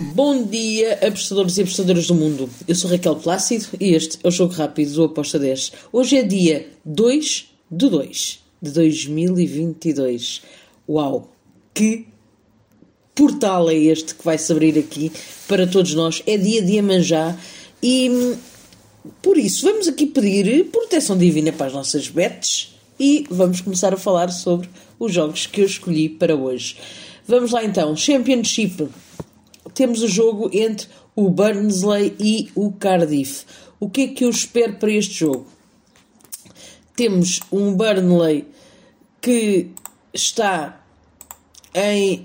Bom dia, apostadores e apostadoras do mundo. Eu sou Raquel Plácido e este é o Jogo Rápido do Aposta 10. Hoje é dia 2 de 2 de 2022. Uau! Que portal é este que vai se abrir aqui para todos nós? É dia de Iemanjá e por isso vamos aqui pedir proteção divina para as nossas bets e vamos começar a falar sobre os jogos que eu escolhi para hoje. Vamos lá então, Championship temos o jogo entre o Burnsley e o Cardiff. O que é que eu espero para este jogo? Temos um Burnley que está em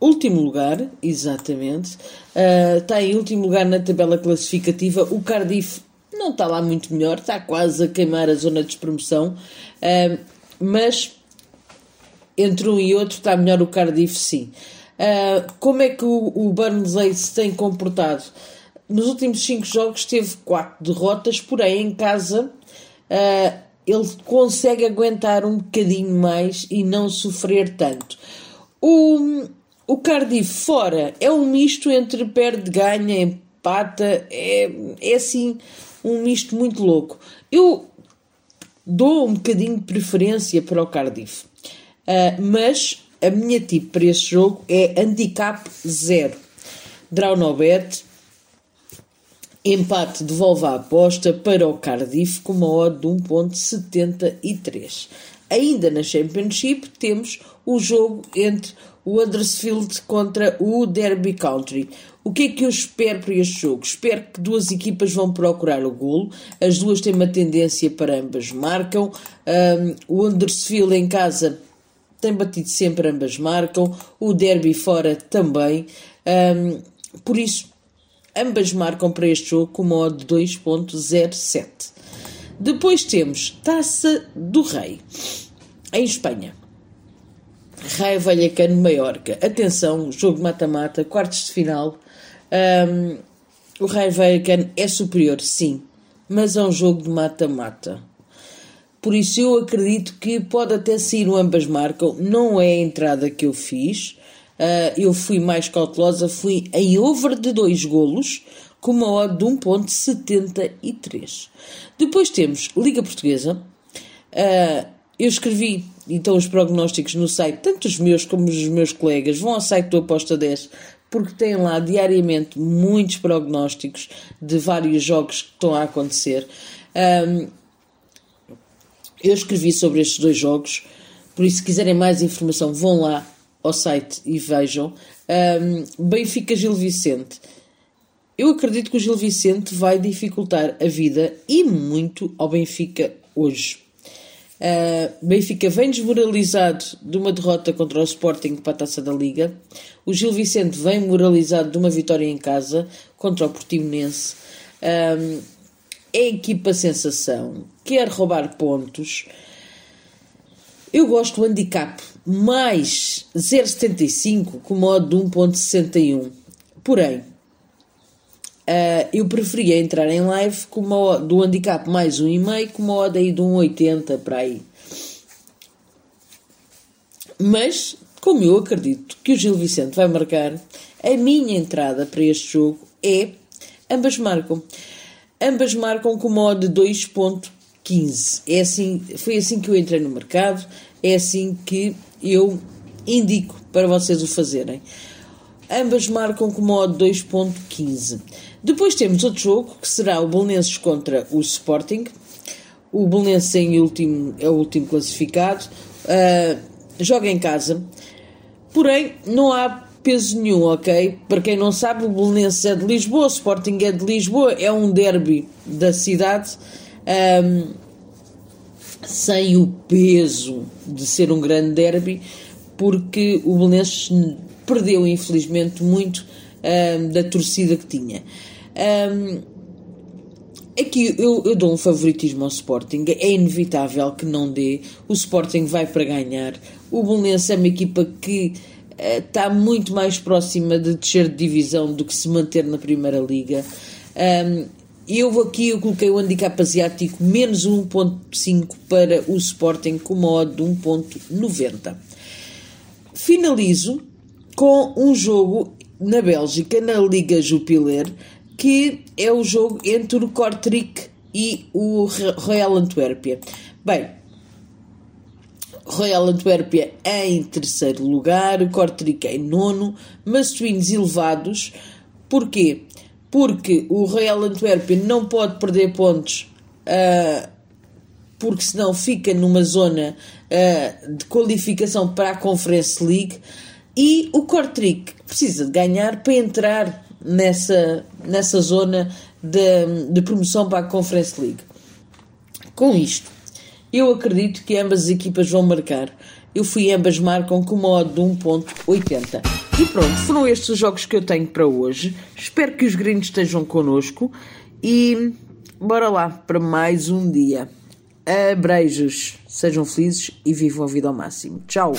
último lugar, exatamente. Uh, está em último lugar na tabela classificativa. O Cardiff não está lá muito melhor, está quase a queimar a zona de promoção, uh, mas entre um e outro está melhor o Cardiff, sim. Uh, como é que o, o Burnley se tem comportado? Nos últimos cinco jogos teve quatro derrotas, porém em casa uh, ele consegue aguentar um bocadinho mais e não sofrer tanto. O, o Cardiff fora é um misto entre perde, ganha, empata, é, é assim um misto muito louco. Eu dou um bocadinho de preferência para o Cardiff, uh, mas a minha tipo para este jogo é handicap 0. Draw no bet. Empate devolve a aposta para o Cardiff com uma odd de 1.73. Ainda na Championship temos o jogo entre o Huddersfield contra o Derby Country. O que é que eu espero para este jogo? Espero que duas equipas vão procurar o golo. As duas têm uma tendência para ambas marcam. Um, o Huddersfield em casa tem batido sempre, ambas marcam, o derby fora também, um, por isso ambas marcam para este jogo com uma odd de 2.07. Depois temos Taça do Rei, em Espanha. Raio Vallecano Maiorca. Atenção, jogo mata-mata, quartos de final. Um, o Raio Vallecano é superior, sim, mas é um jogo de mata-mata. Por isso eu acredito que pode até sair o ambas marcam. Não é a entrada que eu fiz. Uh, eu fui mais cautelosa, fui em over de dois golos, com uma odd de 1.73. Depois temos Liga Portuguesa. Uh, eu escrevi então os prognósticos no site, tanto os meus como os meus colegas, vão ao site do Aposta 10, porque tem lá diariamente muitos prognósticos de vários jogos que estão a acontecer. Um, ah, eu escrevi sobre estes dois jogos, por isso, se quiserem mais informação, vão lá ao site e vejam. Um, Benfica Gil Vicente. Eu acredito que o Gil Vicente vai dificultar a vida e muito ao Benfica hoje. Uh, Benfica vem desmoralizado de uma derrota contra o Sporting para a taça da Liga. O Gil Vicente vem moralizado de uma vitória em casa contra o Portimonense. Um, é a equipa sensação, quer roubar pontos. Eu gosto do handicap mais 0,75 com modo de 1,61. Porém, uh, eu preferia entrar em live com uma do handicap mais 1,5 com uma aí de 1,80 para aí. Mas, como eu acredito que o Gil Vicente vai marcar, a minha entrada para este jogo é ambas marcam. Ambas marcam com modo de 2.15. É assim, foi assim que eu entrei no mercado, é assim que eu indico para vocês o fazerem. Ambas marcam com modo 2.15. Depois temos outro jogo, que será o Belenenses contra o Sporting. O Belenenses em último, é o último classificado. Uh, joga em casa. Porém, não há peso nenhum, ok? Para quem não sabe, o Belenenses é de Lisboa, o Sporting é de Lisboa, é um derby da cidade, um, sem o peso de ser um grande derby, porque o Belenenses perdeu, infelizmente, muito um, da torcida que tinha. Um, aqui eu, eu dou um favoritismo ao Sporting, é inevitável que não dê, o Sporting vai para ganhar, o Belenenses é uma equipa que está muito mais próxima de descer de divisão do que se manter na Primeira Liga. Um, eu aqui eu coloquei o handicap asiático menos 1.5 para o Sporting com de 1.90. Finalizo com um jogo na Bélgica, na Liga Jupiler, que é o jogo entre o Kortrijk e o Royal Antuérpia. Bem, Royal Antuérpia em terceiro lugar, o Kortrijk em nono, mas swings elevados. Porquê? Porque o Royal Antuérpia não pode perder pontos, uh, porque senão fica numa zona uh, de qualificação para a Conference League. E o Kortrijk precisa de ganhar para entrar nessa, nessa zona de, de promoção para a Conference League. Com isto, eu acredito que ambas as equipas vão marcar. Eu fui ambas marcam com uma odd de 1.80. E pronto, foram estes os jogos que eu tenho para hoje. Espero que os gringos estejam connosco e bora lá para mais um dia. Abreijos, sejam felizes e vivam a vida ao máximo. Tchau!